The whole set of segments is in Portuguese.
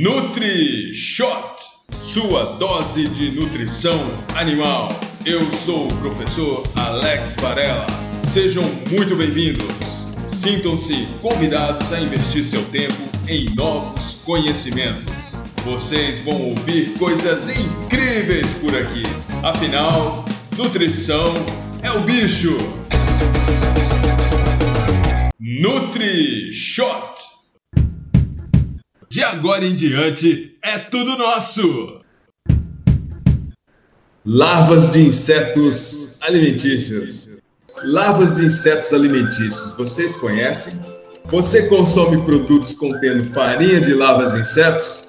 Nutri Shot, sua dose de nutrição animal. Eu sou o professor Alex Varela. Sejam muito bem-vindos. Sintam-se convidados a investir seu tempo em novos conhecimentos. Vocês vão ouvir coisas incríveis por aqui. Afinal, nutrição é o bicho. Nutri Shot. De agora em diante é tudo nosso. Larvas de insetos alimentícios. Larvas de insetos alimentícios, vocês conhecem? Você consome produtos contendo farinha de larvas de insetos?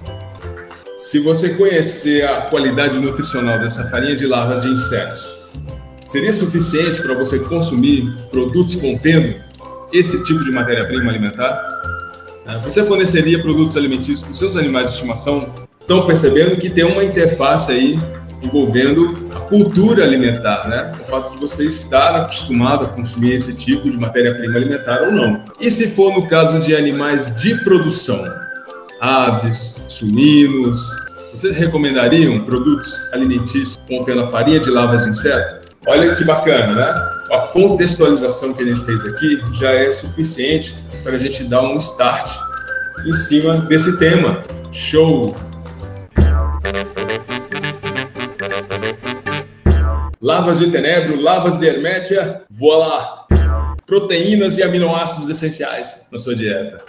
Se você conhecer a qualidade nutricional dessa farinha de larvas de insetos, seria suficiente para você consumir produtos contendo esse tipo de matéria-prima alimentar? É, você forneceria produtos alimentícios para os seus animais de estimação? Estão percebendo que tem uma interface aí envolvendo a cultura alimentar, né? O fato de você estar acostumado a consumir esse tipo de matéria-prima alimentar ou não. E se for no caso de animais de produção, aves, suínos, vocês recomendariam produtos alimentícios contendo a farinha de larvas de inseto? Olha que bacana, né? A contextualização que a gente fez aqui já é suficiente para a gente dar um start em cima desse tema. Show! Lavas de tenebro, lavas de hermétia, voa lá! Proteínas e aminoácidos essenciais na sua dieta.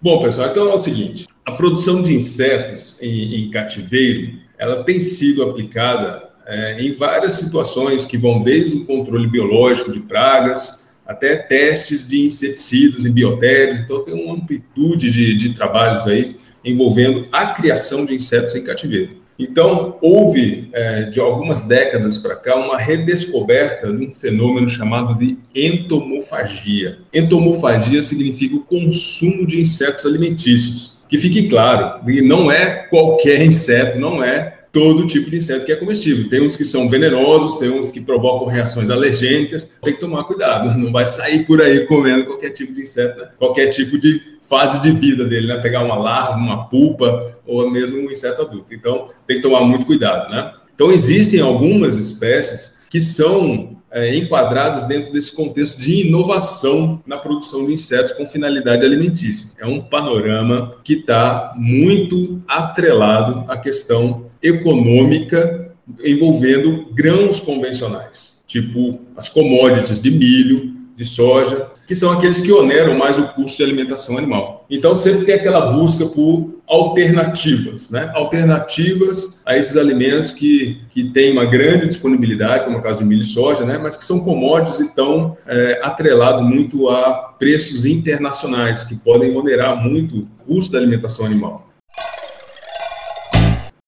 Bom, pessoal, então é o seguinte: a produção de insetos em, em cativeiro ela tem sido aplicada é, em várias situações que vão desde o controle biológico de pragas até testes de inseticidas em biotérios. Então, tem uma amplitude de, de trabalhos aí envolvendo a criação de insetos em cativeiro. Então, houve, é, de algumas décadas para cá, uma redescoberta de um fenômeno chamado de entomofagia. Entomofagia significa o consumo de insetos alimentícios. Que fique claro, não é qualquer inseto, não é todo tipo de inseto que é comestível. Tem uns que são venenosos, tem uns que provocam reações alergênicas. Tem que tomar cuidado, não vai sair por aí comendo qualquer tipo de inseto, qualquer tipo de fase de vida dele, né? Pegar uma larva, uma pulpa ou mesmo um inseto adulto. Então, tem que tomar muito cuidado, né? Então, existem algumas espécies que são é, enquadradas dentro desse contexto de inovação na produção de insetos com finalidade alimentícia. É um panorama que está muito atrelado à questão econômica envolvendo grãos convencionais, tipo as commodities de milho, de soja, que são aqueles que oneram mais o custo de alimentação animal. Então sempre tem aquela busca por alternativas, né? Alternativas a esses alimentos que, que têm uma grande disponibilidade, como é o caso do milho e soja, né? Mas que são commodities e estão é, atrelados muito a preços internacionais, que podem onerar muito o custo da alimentação animal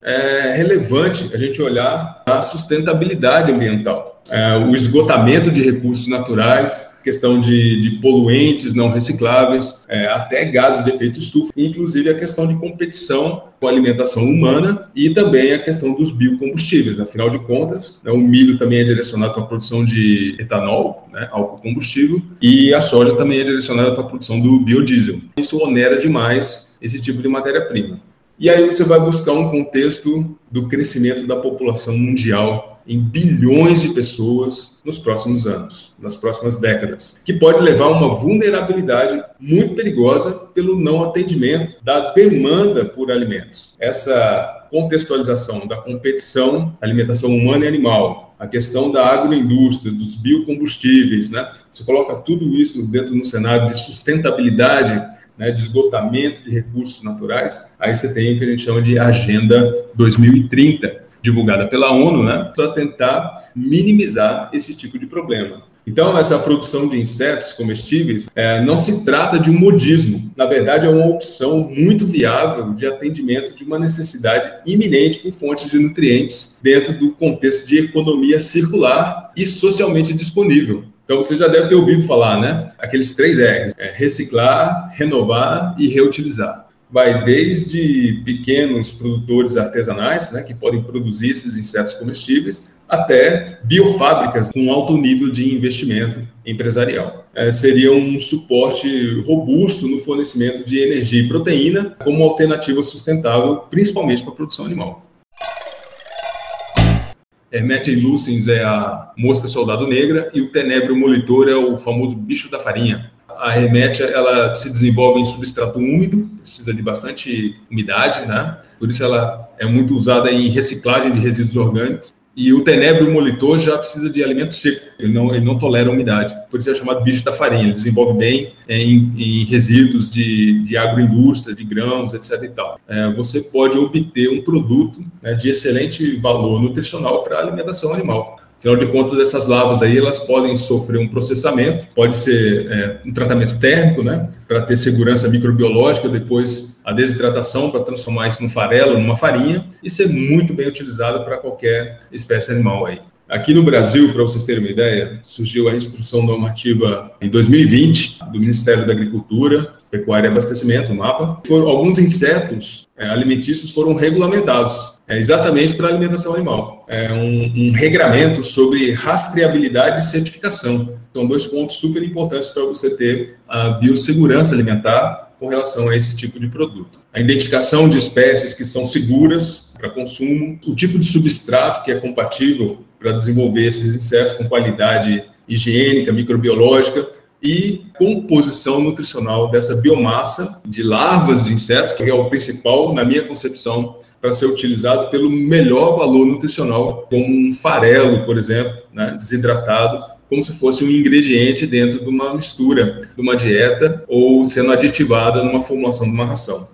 é relevante a gente olhar a sustentabilidade ambiental, é, o esgotamento de recursos naturais, questão de, de poluentes não recicláveis, é, até gases de efeito estufa, inclusive a questão de competição com a alimentação humana e também a questão dos biocombustíveis. Afinal de contas, né, o milho também é direcionado para a produção de etanol, né, álcool combustível, e a soja também é direcionada para a produção do biodiesel. Isso onera demais esse tipo de matéria-prima. E aí você vai buscar um contexto do crescimento da população mundial em bilhões de pessoas nos próximos anos, nas próximas décadas, que pode levar a uma vulnerabilidade muito perigosa pelo não atendimento da demanda por alimentos. Essa contextualização da competição, alimentação humana e animal, a questão da agroindústria, dos biocombustíveis, né? Você coloca tudo isso dentro do cenário de sustentabilidade né, de esgotamento de recursos naturais, aí você tem o que a gente chama de Agenda 2030, divulgada pela ONU, né, para tentar minimizar esse tipo de problema. Então, essa produção de insetos comestíveis é, não se trata de um modismo. Na verdade, é uma opção muito viável de atendimento de uma necessidade iminente por fontes de nutrientes dentro do contexto de economia circular e socialmente disponível. Então você já deve ter ouvido falar, né? Aqueles três R's: é reciclar, renovar e reutilizar. Vai desde pequenos produtores artesanais, né, que podem produzir esses insetos comestíveis, até biofábricas com alto nível de investimento empresarial. É, seria um suporte robusto no fornecimento de energia e proteína como alternativa sustentável, principalmente para a produção animal. Hermetia lucens é a mosca soldado negra e o tenebro molitor é o famoso bicho da farinha a remétia ela se desenvolve em substrato úmido, precisa de bastante umidade, né? Por isso ela é muito usada em reciclagem de resíduos orgânicos. E o tenebro molitor já precisa de alimento seco, ele não, ele não tolera umidade. Por isso é chamado bicho da farinha. Ele desenvolve bem em, em resíduos de, de agroindústria, de grãos, etc. E tal. É, você pode obter um produto né, de excelente valor nutricional para a alimentação animal. Afinal de contas, essas lavas aí elas podem sofrer um processamento, pode ser é, um tratamento térmico, né, para ter segurança microbiológica, depois a desidratação para transformar isso num farelo, numa farinha, e ser muito bem utilizado para qualquer espécie animal aí. Aqui no Brasil, para vocês terem uma ideia, surgiu a instrução normativa em 2020 do Ministério da Agricultura, Pecuária e Abastecimento, MAPA. Foram, alguns insetos é, alimentícios foram regulamentados é exatamente para alimentação animal. É um, um regramento sobre rastreabilidade e certificação. São dois pontos super importantes para você ter a biossegurança alimentar com relação a esse tipo de produto. A identificação de espécies que são seguras para consumo, o tipo de substrato que é compatível para desenvolver esses insetos com qualidade higiênica, microbiológica, e composição nutricional dessa biomassa de larvas de insetos, que é o principal, na minha concepção, para ser utilizado pelo melhor valor nutricional, como um farelo, por exemplo, né, desidratado, como se fosse um ingrediente dentro de uma mistura, de uma dieta, ou sendo aditivada numa formulação de uma ração.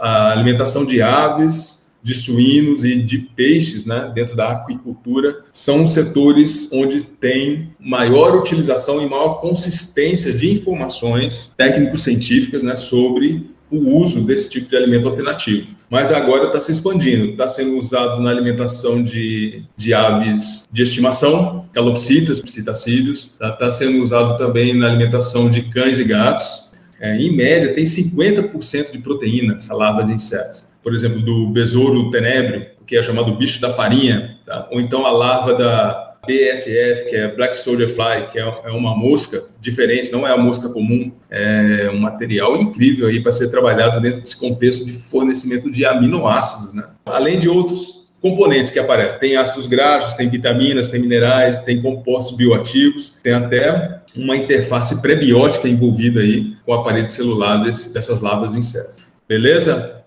A alimentação de aves, de suínos e de peixes, né, dentro da aquicultura, são setores onde tem maior utilização e maior consistência de informações técnico-científicas, né, sobre o uso desse tipo de alimento alternativo. Mas agora está se expandindo, está sendo usado na alimentação de, de aves de estimação, calopsitas, psitacídeos, está tá sendo usado também na alimentação de cães e gatos. É, em média, tem 50% de proteína essa larva de insetos por exemplo, do besouro tenebro, que é chamado bicho da farinha, tá? ou então a larva da BSF, que é Black Soldier Fly, que é, é uma mosca diferente, não é a mosca comum, é um material incrível aí para ser trabalhado dentro desse contexto de fornecimento de aminoácidos, né? Além de outros componentes que aparecem. Tem ácidos graxos, tem vitaminas, tem minerais, tem compostos bioativos, tem até uma interface prebiótica envolvida aí com a parede celular desse, dessas larvas de insetos. Beleza?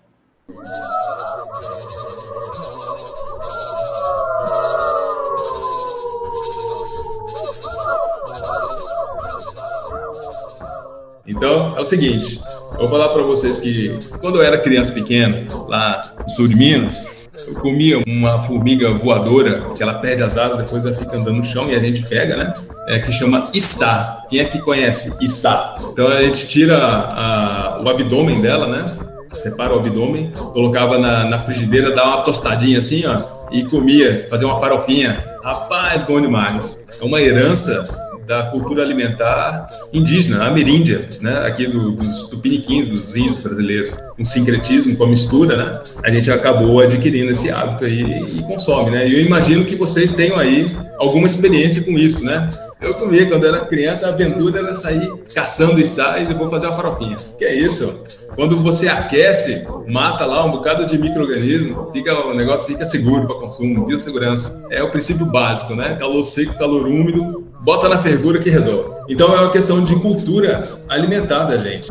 Então, é o seguinte, eu vou falar para vocês que quando eu era criança pequena, lá no sul de Minas, eu comia uma formiga voadora, que ela perde as asas, depois ela fica andando no chão e a gente pega, né? É, que chama içá. Quem é que conhece içá? Então a gente tira a, o abdômen dela, né? Separa o abdômen, colocava na, na frigideira, dava uma tostadinha assim, ó, e comia, fazia uma farofinha. Rapaz, bom demais. É uma herança da cultura alimentar indígena, ameríndia, né? Aqui do, dos tupiniquins, dos índios brasileiros. Um sincretismo com a mistura, né? A gente acabou adquirindo esse hábito aí e consome, né? E eu imagino que vocês tenham aí alguma experiência com isso, né? Eu comia quando era criança, a aventura era sair caçando e sai e vou fazer uma farofinha. Que é isso? Quando você aquece, mata lá um bocado de micro-organismo, fica, o negócio fica seguro para consumo, biossegurança. É o princípio básico, né? Calor seco, calor úmido, bota na fervura que resolve. Então é uma questão de cultura alimentar da gente.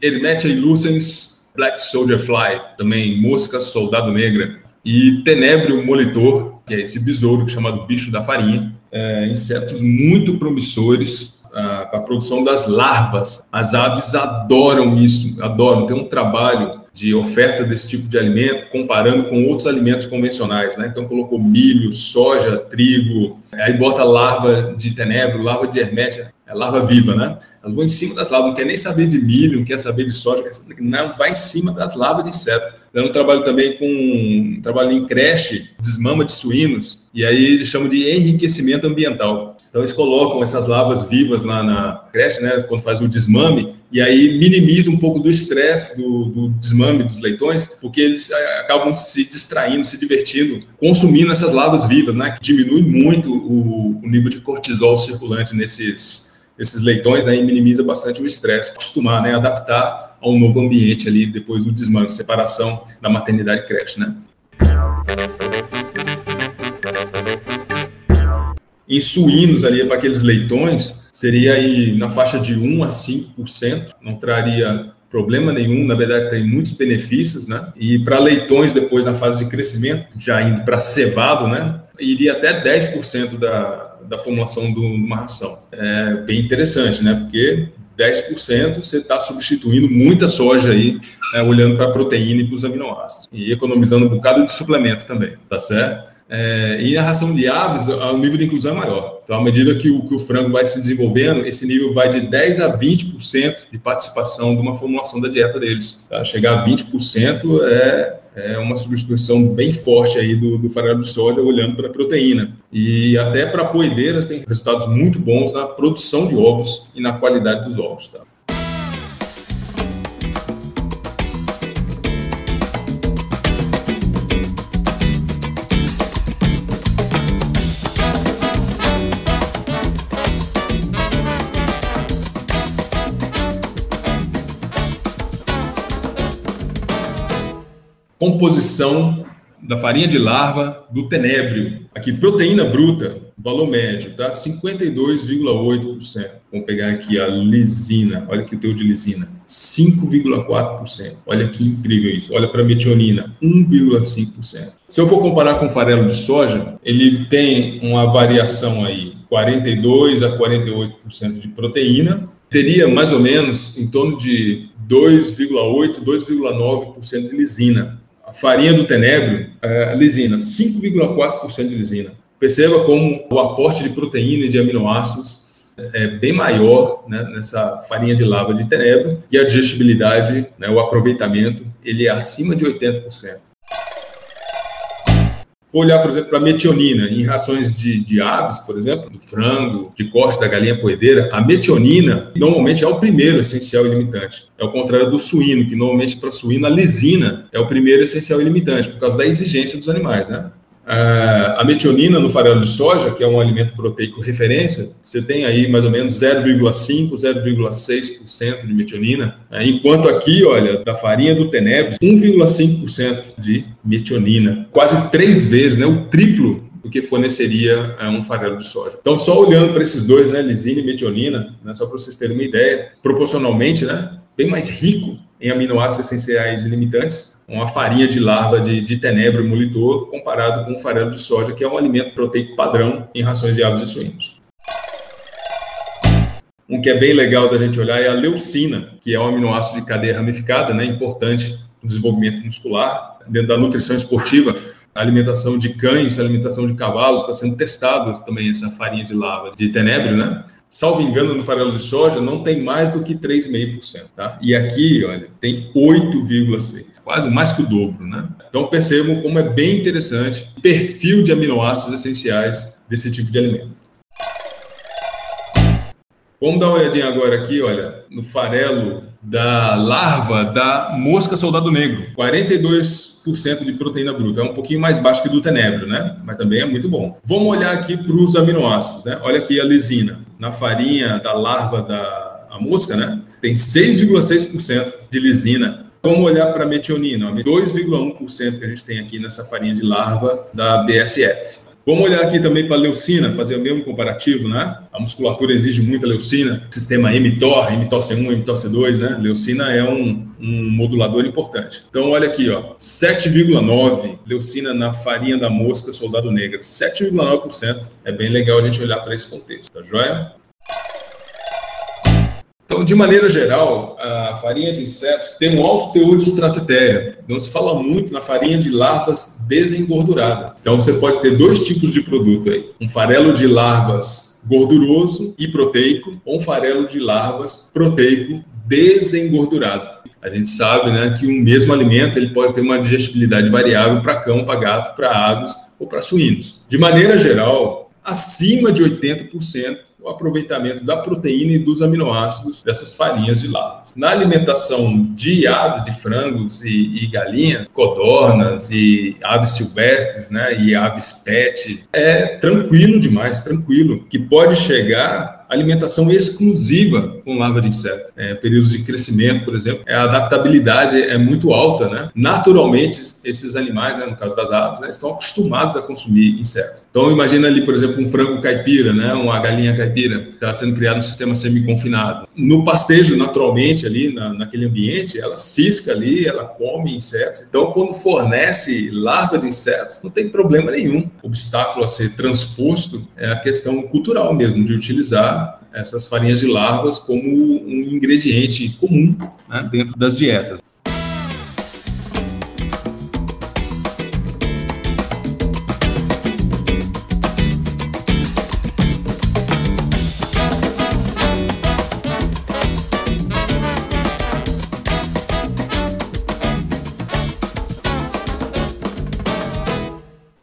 Hermetia illucens, Black Soldier Fly, também mosca soldado negra, e Tenebrio molitor, que é esse besouro chamado bicho da farinha, é, insetos muito promissores para a produção das larvas. As aves adoram isso, adoram. Tem um trabalho de oferta desse tipo de alimento, comparando com outros alimentos convencionais, né? Então colocou milho, soja, trigo, aí bota larva de tenebro, larva de hermética, é larva viva, né? Elas vão em cima das larvas, não quer nem saber de milho, não quer saber de soja, não, vai em cima das larvas de inseto. Eu trabalho também com, trabalho em creche, desmama de suínos, e aí eles chamam de enriquecimento ambiental. Então eles colocam essas larvas vivas lá na creche, né, quando faz o desmame, e aí minimiza um pouco do estresse do, do, desmame dos leitões, porque eles eh, acabam se distraindo, se divertindo, consumindo essas larvas vivas, né, que diminui muito o, o nível de cortisol circulante nesses esses leitões, né, e minimiza bastante o estresse, acostumar, né, adaptar ao novo ambiente ali depois do desmame, separação da maternidade creche, né. Em suínos ali para aqueles leitões seria aí na faixa de 1 a 5%, não traria problema nenhum, na verdade tem muitos benefícios, né? E para leitões depois na fase de crescimento, já indo para cevado, né? Iria até 10% da da formulação de uma ração. É bem interessante, né? Porque 10% você está substituindo muita soja aí, né, olhando para a proteína e para os aminoácidos. E economizando um bocado de suplementos também, tá certo? É, e a ração de aves, o nível de inclusão é maior. Então, à medida que o, que o frango vai se desenvolvendo, esse nível vai de 10% a 20% de participação de uma formulação da dieta deles. Tá? Chegar a 20% é, é uma substituição bem forte aí do, do farelo de soja, olhando para a proteína. E até para poedeiras tem resultados muito bons na produção de ovos e na qualidade dos ovos. Tá? Composição da farinha de larva do tenébrio. Aqui, proteína bruta, valor médio, tá? 52,8%. Vamos pegar aqui a lisina, olha aqui o teu de lisina, 5,4%. Olha que incrível isso. Olha para a metionina, 1,5%. Se eu for comparar com farelo de soja, ele tem uma variação aí, 42 a 48% de proteína, teria mais ou menos em torno de 2,8, 2,9% de lisina farinha do tenebro, é, lisina, 5,4% de lisina. Perceba como o aporte de proteína e de aminoácidos é bem maior né, nessa farinha de lava de tenebro e a digestibilidade, né, o aproveitamento, ele é acima de 80%. Vou olhar, por exemplo, para metionina em rações de, de, aves, por exemplo, do frango, de corte da galinha poedeira. A metionina normalmente é o primeiro essencial ilimitante. É o contrário do suíno, que normalmente para suíno a lisina é o primeiro essencial ilimitante, por causa da exigência dos animais, né? A metionina no farelo de soja, que é um alimento proteico referência, você tem aí mais ou menos 0,5, 0,6% de metionina, né? enquanto aqui, olha, da farinha do tenebro, 1,5% de metionina, quase três vezes, né, o triplo do que forneceria é, um farelo de soja. Então, só olhando para esses dois, né, lisina e metionina, né, só para vocês terem uma ideia, proporcionalmente, né, bem mais rico em aminoácidos essenciais ilimitantes, uma farinha de larva de, de tenebro e molitor comparado com o farelo de soja, que é um alimento proteico padrão em rações de aves e suínos. Um que é bem legal da gente olhar é a leucina, que é um aminoácido de cadeia ramificada, né, importante no desenvolvimento muscular. Dentro da nutrição esportiva, a alimentação de cães, a alimentação de cavalos, está sendo testado também essa farinha de lava de tenebro, né? Salvo engano, no farelo de soja não tem mais do que 3,5%, tá? E aqui, olha, tem 8,6%, quase mais que o dobro, né? Então percebam como é bem interessante o perfil de aminoácidos essenciais desse tipo de alimento. Vamos dar uma olhadinha agora aqui, olha, no farelo da larva da mosca soldado negro. 42% de proteína bruta. É um pouquinho mais baixo que do tenebro, né? Mas também é muito bom. Vamos olhar aqui para os aminoácidos, né? Olha aqui a lisina. Na farinha da larva da mosca, né? Tem 6,6% de lisina. Vamos olhar para a metionina, 2,1% que a gente tem aqui nessa farinha de larva da BSF. Vamos olhar aqui também para a leucina, fazer o mesmo comparativo, né? A musculatura exige muita leucina, sistema mTOR, mTOR-C1, mTOR-C2, né? Leucina é um, um modulador importante. Então, olha aqui, ó, 7,9 leucina na farinha da mosca soldado negra, 7,9%. É bem legal a gente olhar para esse contexto, tá joia? Então, de maneira geral, a farinha de insetos tem um alto teor de estratotéria. Então, se fala muito na farinha de larvas desengordurada. Então, você pode ter dois tipos de produto aí: um farelo de larvas gorduroso e proteico, ou um farelo de larvas proteico desengordurado. A gente sabe né, que um mesmo alimento ele pode ter uma digestibilidade variável para cão, para gato, para aves ou para suínos. De maneira geral, acima de 80% o aproveitamento da proteína e dos aminoácidos dessas farinhas de larvas. Na alimentação de aves, de frangos e, e, galinhas, codornas e aves silvestres, né, e aves pet, é tranquilo demais, tranquilo, que pode chegar alimentação exclusiva com larva de inseto. É, períodos de crescimento, por exemplo, a adaptabilidade é muito alta, né? Naturalmente, esses animais, né, no caso das aves, né, estão acostumados a consumir insetos. Então, imagina ali, por exemplo, um frango caipira, né, uma galinha caipira, está sendo criado no sistema semi-confinado. No pastejo, naturalmente, ali na, naquele ambiente, ela cisca ali, ela come insetos. Então, quando fornece larva de insetos, não tem problema nenhum. O obstáculo a ser transposto é a questão cultural mesmo, de utilizar essas farinhas de larvas como um ingrediente comum né, dentro das dietas.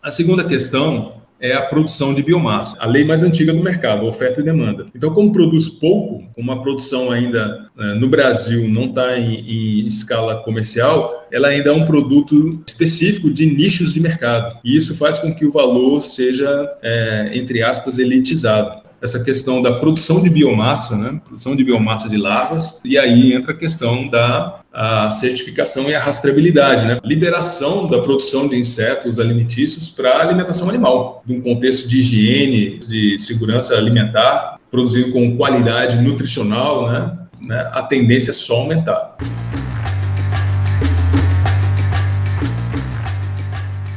A segunda questão é a produção de biomassa, a lei mais antiga do mercado, oferta e demanda. Então, como produz pouco, uma produção ainda né, no Brasil não está em, em, escala comercial, ela ainda é um produto específico de nichos de mercado. E isso faz com que o valor seja, é, entre aspas, elitizado essa questão da produção de biomassa, né? produção de biomassa de larvas, e aí entra a questão da a certificação e a rastreabilidade, né? liberação da produção de insetos alimentícios para alimentação animal, num contexto de higiene, de segurança alimentar, produzido com qualidade nutricional, né? né? a tendência é só aumentar.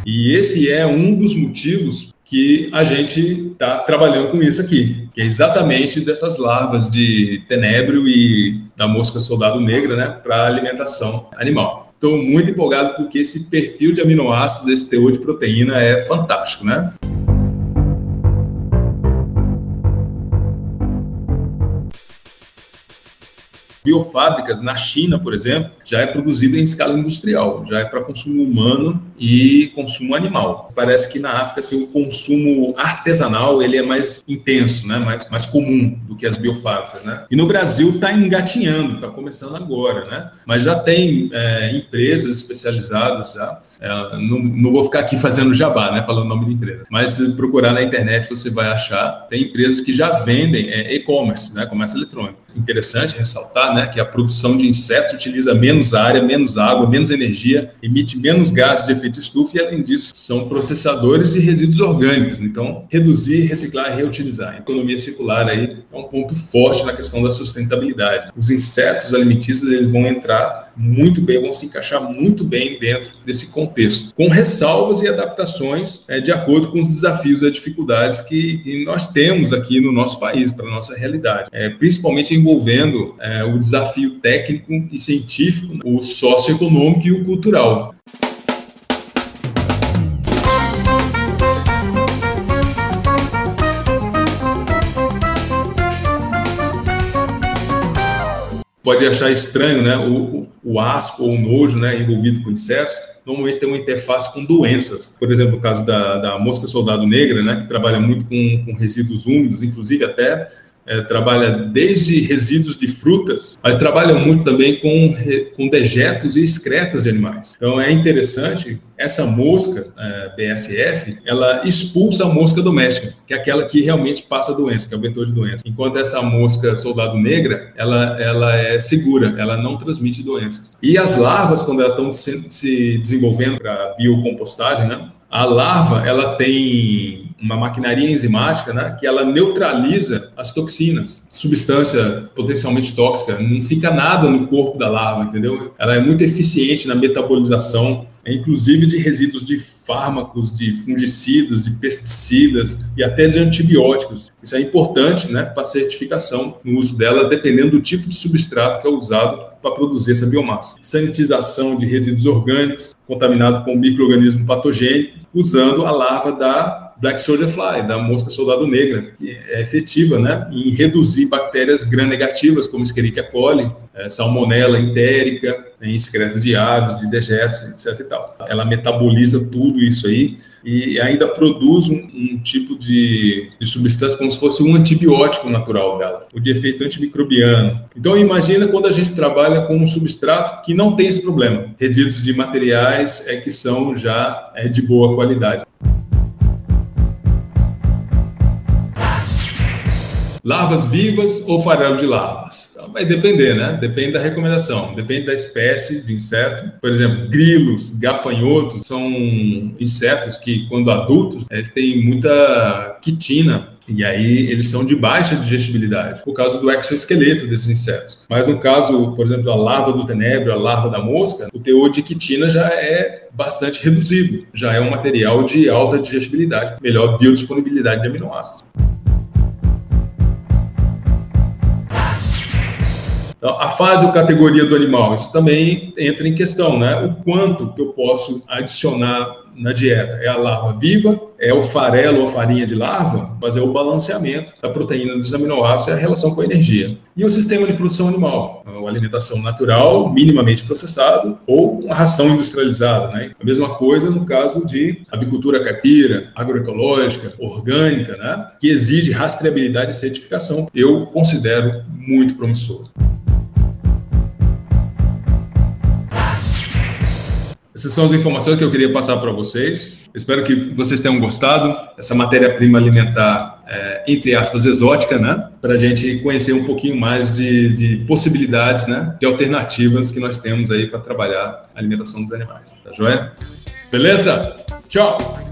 E esse é um dos motivos que a gente está trabalhando com isso aqui, que é exatamente dessas larvas de tenébrio e da mosca soldado negra, né, para alimentação animal. Estou muito empolgado porque esse perfil de aminoácidos, esse teor de proteína é fantástico, né? Biofábricas na China, por exemplo, já é produzido em escala industrial, já é para consumo humano e consumo animal. Parece que na África assim, o consumo artesanal ele é mais intenso, né? mais, mais comum do que as biofábricas. Né? E no Brasil está engatinhando, está começando agora, né? mas já tem é, empresas especializadas, já, não, não, vou ficar aqui fazendo jabá, né? falando o nome de empresa, mas se procurar na internet você vai achar, tem empresas que já vendem é, e-commerce, né? comércio eletrônico. Interessante ressaltar né, que a produção de insetos utiliza menos área, menos água, menos energia, emite menos gases de efeito estufa e, além disso, são processadores de resíduos orgânicos. Então, reduzir, reciclar e reutilizar. A economia circular aí é um ponto forte na questão da sustentabilidade. Os insetos alimentícios eles vão entrar muito bem, vão se encaixar muito bem dentro desse contexto, com ressalvas e adaptações é, de acordo com os desafios e dificuldades que, que nós temos aqui no nosso país, para a nossa realidade, é, principalmente envolvendo é, o desafio técnico e científico, o socioeconômico e o cultural. Pode achar estranho, né? O, o asco ou o nojo, né, envolvido com insetos, normalmente tem uma interface com doenças. Por exemplo, o caso da, da mosca soldado negra, né, que trabalha muito com, com resíduos úmidos, inclusive até é, trabalha desde resíduos de frutas, mas trabalha muito também com, com dejetos e excretas de animais. Então é interessante, essa mosca é, BSF, ela expulsa a mosca doméstica, que é aquela que realmente passa doença, que é o vetor de doença. Enquanto essa mosca soldado negra, ela, ela é segura, ela não transmite doenças. E as larvas, quando elas estão se, se desenvolvendo para biocompostagem, né, a larva ela tem uma maquinaria enzimática, né, que ela neutraliza as toxinas, substância potencialmente tóxica, não fica nada no corpo da larva, entendeu? Ela é muito eficiente na metabolização inclusive de resíduos de fármacos, de fungicidas, de pesticidas e até de antibióticos. Isso é importante né, para certificação no uso dela, dependendo do tipo de substrato que é usado para produzir essa biomassa. Sanitização de resíduos orgânicos contaminados com microorganismo patogênico, usando a larva da Black Soldier Fly, da mosca soldado negra, que é efetiva né, em reduzir bactérias gram-negativas, como Escherichia coli, é, salmonella entérica, em excretas de aves, de dejetos, etc. E tal. Ela metaboliza tudo isso aí e ainda produz um, um tipo de, de, substância como se fosse um antibiótico natural dela, o de efeito antimicrobiano. Então imagina quando a gente trabalha com um substrato que não tem esse problema, resíduos de materiais é que são já é, de boa qualidade. Larvas vivas ou farelo de larvas? Então, vai depender, né? Depende da recomendação, depende da espécie de inseto. Por exemplo, grilos, gafanhotos são insetos que, quando adultos, eles têm muita quitina e aí eles são de baixa digestibilidade, por causa do exoesqueleto desses insetos. Mas no caso, por exemplo, da larva do tenebro, a larva da mosca, o teor de quitina já é bastante reduzido, já é um material de alta digestibilidade, melhor biodisponibilidade de aminoácidos. Então, a fase ou categoria do animal, isso também entra em questão, né? O quanto que eu posso adicionar na dieta? É a larva viva? É o farelo ou a farinha de larva? Fazer o balanceamento da proteína dos aminoácidos e a relação com a energia. E o sistema de produção animal? A alimentação natural, minimamente processado, ou uma ração industrializada, né? A mesma coisa no caso de avicultura caipira, agroecológica, orgânica, né? Que exige rastreabilidade e certificação. Eu considero muito promissor. Essas são as informações que eu queria passar para vocês. espero que vocês tenham gostado. Essa matéria-prima alimentar, é, entre aspas, exótica, né? Para a gente conhecer um pouquinho mais de, de, possibilidades, né? De alternativas que nós temos aí para trabalhar a alimentação dos animais. Tá joia? Beleza? Tchau!